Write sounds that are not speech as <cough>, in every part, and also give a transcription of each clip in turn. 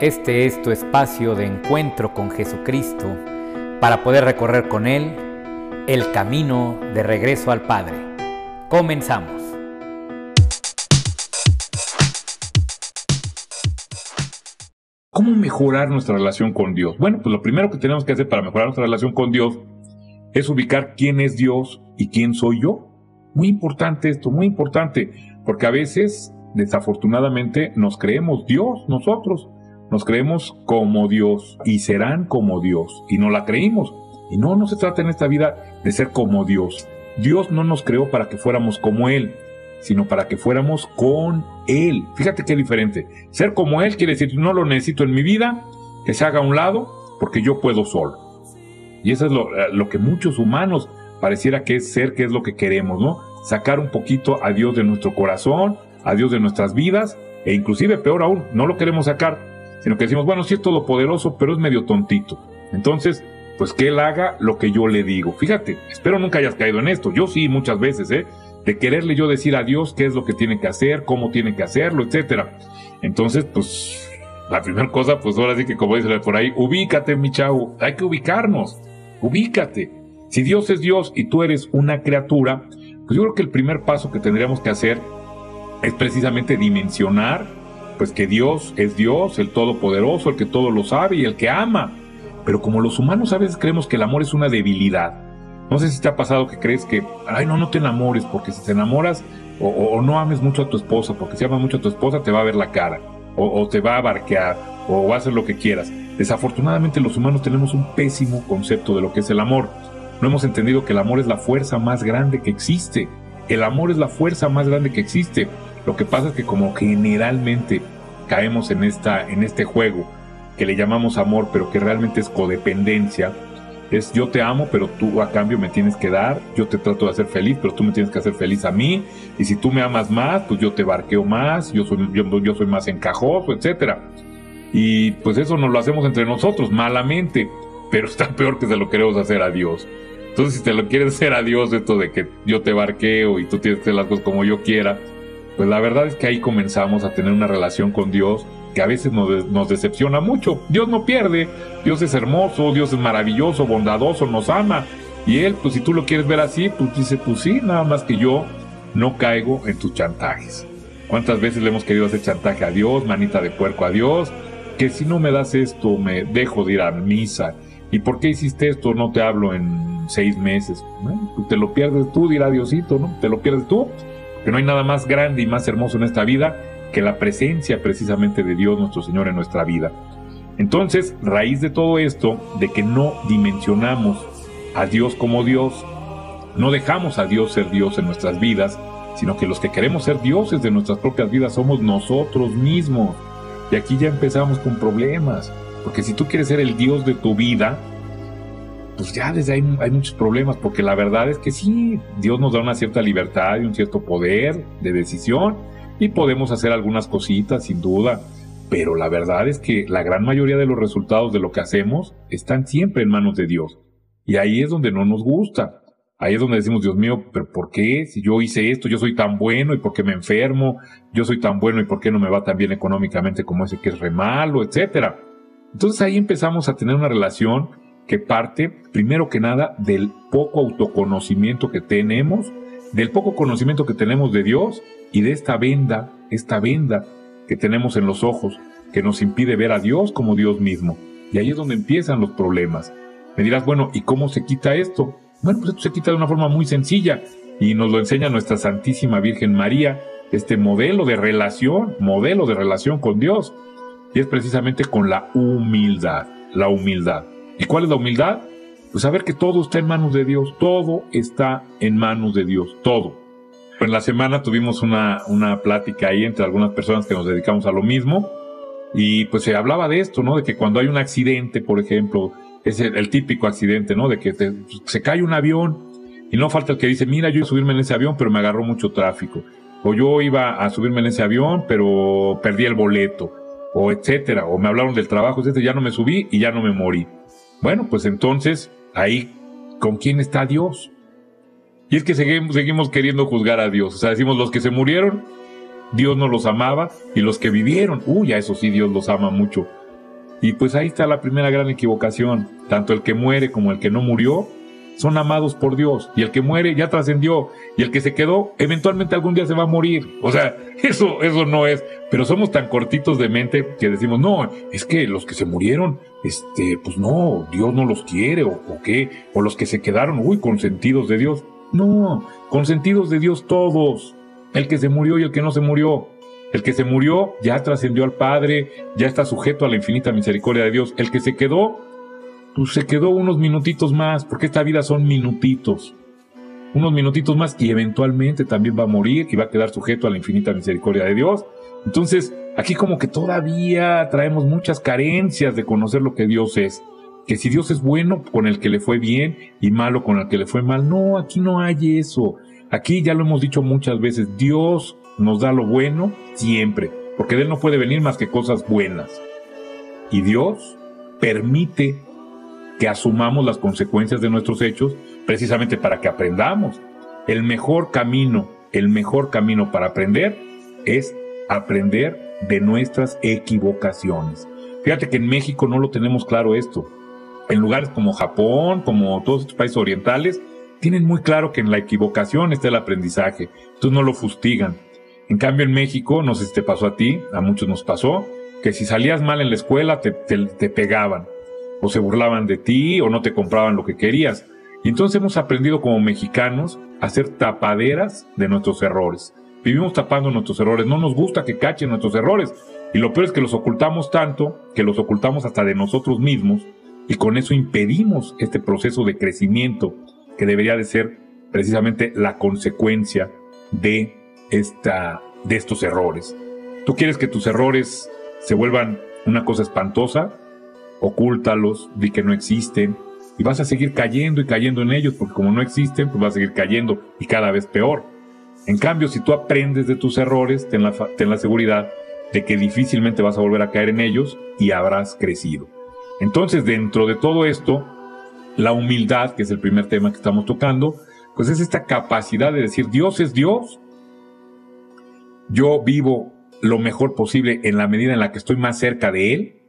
Este es tu espacio de encuentro con Jesucristo para poder recorrer con Él el camino de regreso al Padre. Comenzamos. ¿Cómo mejorar nuestra relación con Dios? Bueno, pues lo primero que tenemos que hacer para mejorar nuestra relación con Dios es ubicar quién es Dios y quién soy yo. Muy importante esto, muy importante, porque a veces, desafortunadamente, nos creemos Dios nosotros nos creemos como Dios y serán como Dios y no la creímos. Y no, no se trata en esta vida de ser como Dios. Dios no nos creó para que fuéramos como Él, sino para que fuéramos con Él. Fíjate qué diferente. Ser como Él quiere decir, no lo necesito en mi vida, que se haga a un lado, porque yo puedo solo. Y eso es lo, eh, lo que muchos humanos pareciera que es ser, que es lo que queremos, ¿no? Sacar un poquito a Dios de nuestro corazón, a Dios de nuestras vidas, e inclusive peor aún, no lo queremos sacar sino que decimos, bueno, sí es todopoderoso, pero es medio tontito. Entonces, pues que él haga lo que yo le digo. Fíjate, espero nunca hayas caído en esto. Yo sí, muchas veces, ¿eh? De quererle yo decir a Dios qué es lo que tiene que hacer, cómo tiene que hacerlo, etcétera. Entonces, pues, la primera cosa, pues ahora sí que como dice por ahí, ubícate, mi chavo. Hay que ubicarnos. Ubícate. Si Dios es Dios y tú eres una criatura, pues yo creo que el primer paso que tendríamos que hacer es precisamente dimensionar pues que Dios es Dios, el Todopoderoso, el que todo lo sabe y el que ama. Pero como los humanos a veces creemos que el amor es una debilidad, no sé si te ha pasado que crees que, ay, no, no te enamores, porque si te enamoras o, no ames mucho a tu esposa, porque si amas mucho a tu esposa te va a ver la cara, o, te va a barquear, o va a hacer lo que quieras. Desafortunadamente los humanos tenemos un pésimo concepto de lo que es el amor. No hemos entendido que el amor es la fuerza más grande que existe. El amor es la fuerza más grande que existe. Lo que pasa es que como generalmente caemos en, esta, en este juego que le llamamos amor, pero que realmente es codependencia, es yo te amo, pero tú a cambio me tienes que dar, yo te trato de hacer feliz, pero tú me tienes que hacer feliz a mí, y si tú me amas más, pues yo te barqueo más, yo soy, yo, yo soy más encajoso, etc. Y pues eso nos lo hacemos entre nosotros, malamente, pero está peor que se lo queremos hacer a Dios. Entonces, si te lo quieres hacer a Dios, esto de que yo te barqueo y tú tienes que hacer las cosas como yo quiera, pues la verdad es que ahí comenzamos a tener una relación con Dios que a veces nos, decepciona mucho. Dios no pierde, Dios es hermoso, Dios es maravilloso, bondadoso, nos ama. Y Él, pues si tú lo quieres ver así, pues dice, pues sí, nada más que yo no caigo en tus chantajes. ¿Cuántas veces le hemos querido hacer chantaje a Dios, manita de puerco a Dios? Que si no me das esto, me dejo de ir a misa. ¿Y por qué hiciste esto? No te hablo en seis meses. Pues te lo pierdes tú, dirá Diosito, ¿no? Te lo pierdes tú que no hay nada más grande y más hermoso en esta vida que la presencia precisamente de Dios nuestro Señor en nuestra vida. Entonces, raíz de todo esto, de que no dimensionamos a Dios como Dios, no dejamos a Dios ser Dios en nuestras vidas, sino que los que queremos ser dioses de nuestras propias vidas somos nosotros mismos. Y aquí ya empezamos con problemas, porque si tú quieres ser el Dios de tu vida, pues ya desde ahí hay muchos problemas, porque la verdad es que sí, Dios nos da una cierta libertad y un cierto poder de decisión y podemos hacer algunas cositas sin duda, pero la verdad es que la gran mayoría de los resultados de lo que hacemos están siempre en manos de Dios. Y ahí es donde no nos gusta. Ahí es donde decimos, Dios mío, pero ¿por qué? Si yo hice esto, yo soy tan bueno y por qué me enfermo, yo soy tan bueno y por qué no me va tan bien económicamente como ese que es re malo, etcétera. Entonces ahí empezamos a tener una relación que parte, primero que nada, del poco autoconocimiento que tenemos, del poco conocimiento que tenemos de Dios y de esta venda, esta venda que tenemos en los ojos, que nos impide ver a Dios como Dios mismo. Y ahí es donde empiezan los problemas. Me dirás, bueno, ¿y cómo se quita esto? Bueno, pues esto se quita de una forma muy sencilla y nos lo enseña nuestra Santísima Virgen María, este modelo de relación, modelo de relación con Dios. Y es precisamente con la humildad, la humildad. ¿Y cuál es la humildad? Pues saber que todo está en manos de Dios, todo está en manos de Dios, todo. En la semana tuvimos una, una plática ahí entre algunas personas que nos dedicamos a lo mismo y pues se hablaba de esto, ¿no? De que cuando hay un accidente, por ejemplo, es el, típico accidente, ¿no? De que se cae un avión y no falta el que dice, mira, yo iba a subirme en ese avión, pero me agarró mucho tráfico. O yo iba a subirme en ese avión, pero perdí el boleto. O etcétera. O me hablaron del trabajo, etcétera. Ya no me subí y ya no me morí. Bueno, pues entonces, ahí, ¿con quién está Dios? Y es que seguimos, queriendo juzgar a Dios. O sea, decimos, los que se murieron, Dios no los amaba, y los que vivieron, uy, a eso sí Dios los ama mucho. Y pues ahí está la primera gran equivocación. Tanto el que muere como el que no murió son amados por Dios. Y el que muere ya trascendió. Y el que se quedó, eventualmente algún día se va a morir. O sea, <laughs> eso, eso no es. Pero somos tan cortitos de mente que decimos, no, es que los que se murieron, este, pues no, Dios no los quiere, o, qué, o los que se quedaron, uy, consentidos de Dios. No, consentidos de Dios todos. El que se murió y el que no se murió. El que se murió ya trascendió al Padre, ya está sujeto a la infinita misericordia de Dios. El que se quedó, pues se quedó unos minutitos más, porque esta vida son minutitos. Unos minutitos más y eventualmente también va a morir y va a quedar sujeto a la infinita misericordia de Dios. Entonces, aquí como que todavía traemos muchas carencias de conocer lo que Dios es. Que si Dios es bueno con el que le fue bien y malo con el que le fue mal. No, aquí no hay eso. Aquí ya lo hemos dicho muchas veces, Dios nos da lo bueno siempre, porque de Él no puede venir más que cosas buenas. Y Dios permite que asumamos las consecuencias de nuestros hechos precisamente para que aprendamos. El mejor camino, el mejor camino para aprender es aprender de nuestras equivocaciones. Fíjate que en México no lo tenemos claro esto. En lugares como Japón, como todos estos países orientales, tienen muy claro que en la equivocación está el aprendizaje. Entonces no lo fustigan. En cambio en México, no sé si te pasó a ti, a muchos nos pasó, que si salías mal en la escuela te, te pegaban o se burlaban de ti o no te compraban lo que querías. Y entonces hemos aprendido como mexicanos a ser tapaderas de nuestros errores. Vivimos tapando nuestros errores, no nos gusta que cachen nuestros errores. Y lo peor es que los ocultamos tanto, que los ocultamos hasta de nosotros mismos, y con eso impedimos este proceso de crecimiento que debería de ser precisamente la consecuencia de, esta, de estos errores. ¿Tú quieres que tus errores se vuelvan una cosa espantosa? Ocúltalos, di que no existen, y vas a seguir cayendo y cayendo en ellos, porque como no existen, pues vas a seguir cayendo y cada vez peor. En cambio, si tú aprendes de tus errores, ten la, ten la seguridad de que difícilmente vas a volver a caer en ellos y habrás crecido. Entonces, dentro de todo esto, la humildad, que es el primer tema que estamos tocando, pues es esta capacidad de decir, Dios es Dios, yo vivo lo mejor posible en la medida en la que estoy más cerca de Él,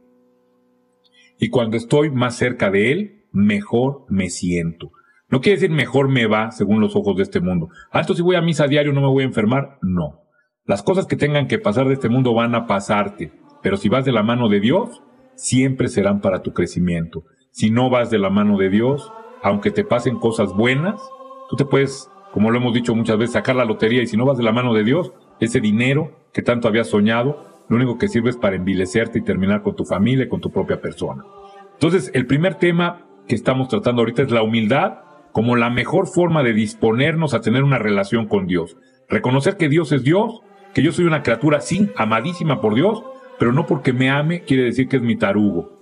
y cuando estoy más cerca de Él, mejor me siento. No quiere decir mejor me va según los ojos de este mundo. Ah, si voy a misa a diario no me voy a enfermar. No. Las cosas que tengan que pasar de este mundo van a pasarte. Pero si vas de la mano de Dios, siempre serán para tu crecimiento. Si no vas de la mano de Dios, aunque te pasen cosas buenas, tú te puedes, como lo hemos dicho muchas veces, sacar la lotería y si no vas de la mano de Dios, ese dinero que tanto habías soñado, lo único que sirve es para envilecerte y terminar con tu familia y con tu propia persona. Entonces, el primer tema que estamos tratando ahorita es la humildad como la mejor forma de disponernos a tener una relación con Dios. Reconocer que Dios es Dios, que yo soy una criatura, sí, amadísima por Dios, pero no porque me ame quiere decir que es mi tarugo.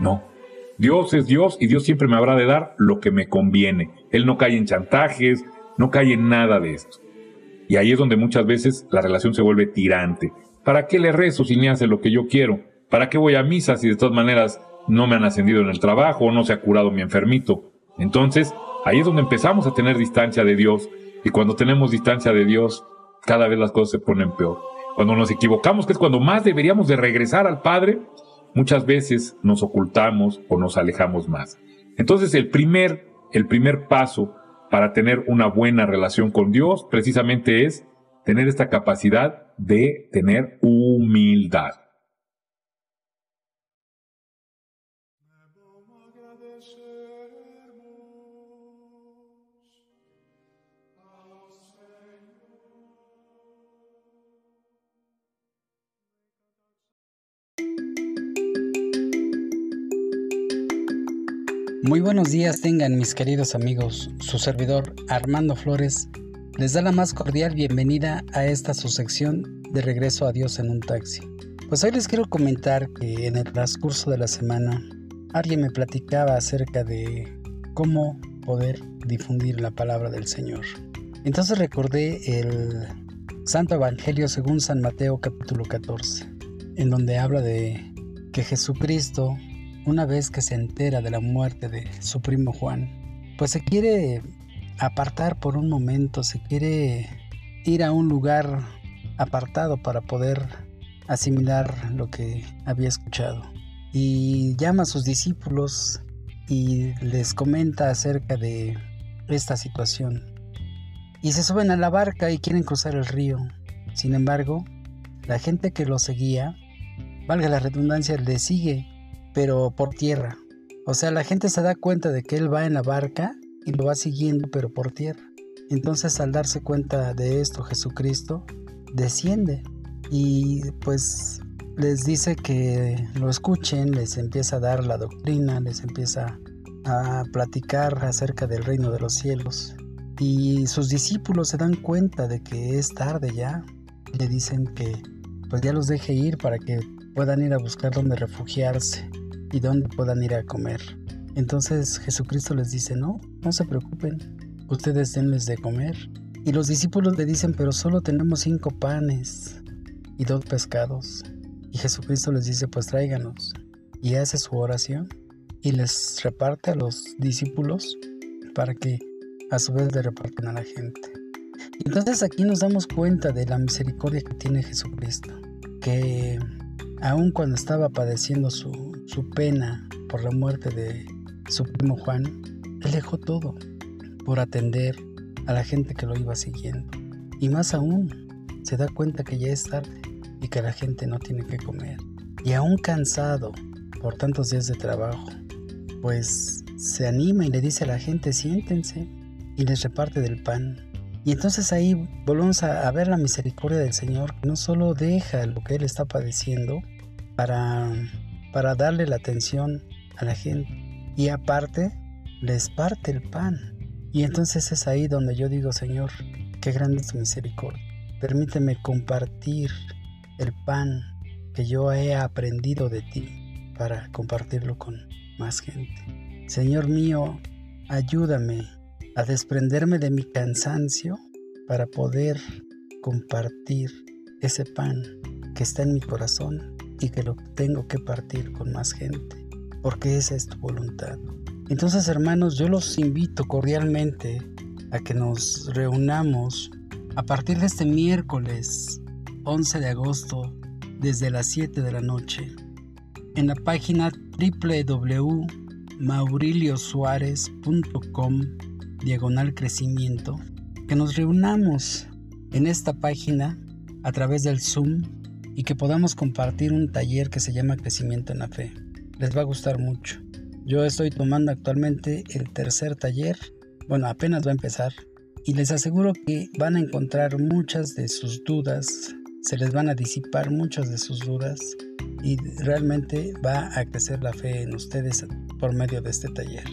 No. Dios es Dios y Dios siempre me habrá de dar lo que me conviene. Él no cae en chantajes, no cae en nada de esto. Y ahí es donde muchas veces la relación se vuelve tirante. ¿Para qué le rezo si ni hace lo que yo quiero? ¿Para qué voy a misa si de todas maneras no me han ascendido en el trabajo o no se ha curado mi enfermito? Entonces, ahí es donde empezamos a tener distancia de Dios. Y cuando tenemos distancia de Dios, cada vez las cosas se ponen peor. Cuando nos equivocamos, que es cuando más deberíamos de regresar al Padre, muchas veces nos ocultamos o nos alejamos más. Entonces, el primer, el primer paso para tener una buena relación con Dios precisamente es tener esta capacidad de tener humildad. Muy buenos días tengan mis queridos amigos, su servidor Armando Flores les da la más cordial bienvenida a esta su sección de Regreso a Dios en un taxi. Pues hoy les quiero comentar que en el transcurso de la semana alguien me platicaba acerca de cómo poder difundir la palabra del Señor. Entonces recordé el Santo Evangelio según San Mateo capítulo 14, en donde habla de que Jesucristo, una vez que se entera de la muerte de su primo Juan, pues se quiere apartar por un momento, se quiere ir a un lugar apartado para poder asimilar lo que había escuchado. y llama a sus discípulos y les comenta acerca de esta situación. Y se suben a la barca y quieren cruzar el río. Sin embargo, la gente que lo seguía, valga la redundancia, le sigue, pero por tierra. O sea, la gente se da cuenta de que él va en la barca y lo va siguiendo, pero por tierra. Entonces, al darse cuenta de esto, Jesucristo desciende y pues les dice que lo escuchen, les empieza a dar la doctrina, les empieza a platicar acerca del reino de los cielos. Y sus discípulos se dan cuenta de que es tarde ya. Le dicen que pues ya los deje ir para que puedan ir a buscar dónde refugiarse y dónde puedan ir a comer. Entonces Jesucristo les dice, no, no se preocupen, ustedes denles de comer. Y los discípulos le dicen, pero solo tenemos cinco panes y dos pescados. Y Jesucristo les dice, pues tráiganos. Y hace su oración y les reparte a los discípulos para que a su vez le repartan a la gente. Entonces aquí nos damos cuenta de la misericordia que tiene Jesucristo, que aun cuando estaba padeciendo su, su pena por la muerte de su primo Juan, él dejó todo por atender a la gente que lo iba siguiendo. Y más aún, se da cuenta que ya es tarde y que la gente no tiene que comer. Y aún cansado por tantos días de trabajo, pues se anima y le dice a la gente, siéntense, y les reparte del pan. Y entonces ahí volvemos a, ver la misericordia del Señor, que no solo deja lo que Él está padeciendo para, para darle la atención a la gente, y aparte les parte el pan. Y entonces es ahí donde yo digo, Señor, qué grande es tu misericordia. Permíteme compartir el pan que yo he aprendido de ti para compartirlo con más gente. Señor mío, ayúdame a desprenderme de mi cansancio para poder compartir ese pan que está en mi corazón y que lo tengo que partir con más gente, porque esa es tu voluntad. Entonces, hermanos, yo los invito cordialmente a que nos reunamos a partir de este miércoles 11 de agosto desde las 7 de la noche en la página www.mauriliosuarez.com diagonal crecimiento que nos reunamos en esta página a través del Zoom y que podamos compartir un taller que se llama Crecimiento en la Fe. Les va a gustar mucho. Yo estoy tomando actualmente el tercer taller, bueno, apenas va a empezar, y les aseguro que van a encontrar muchas de sus dudas, se les van a disipar muchas de sus dudas y realmente va a crecer la fe en ustedes por medio de este taller.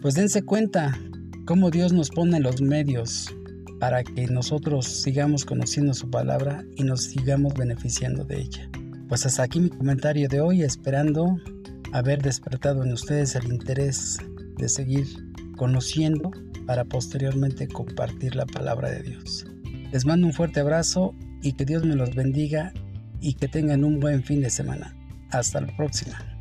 Pues dense cuenta cómo Dios nos pone los medios para que nosotros sigamos conociendo su palabra y nos sigamos beneficiando de ella. Pues hasta aquí mi comentario de hoy, esperando haber despertado en ustedes el interés de seguir conociendo para posteriormente compartir la palabra de Dios. Les mando un fuerte abrazo y que Dios me los bendiga y que tengan un buen fin de semana. Hasta la próxima.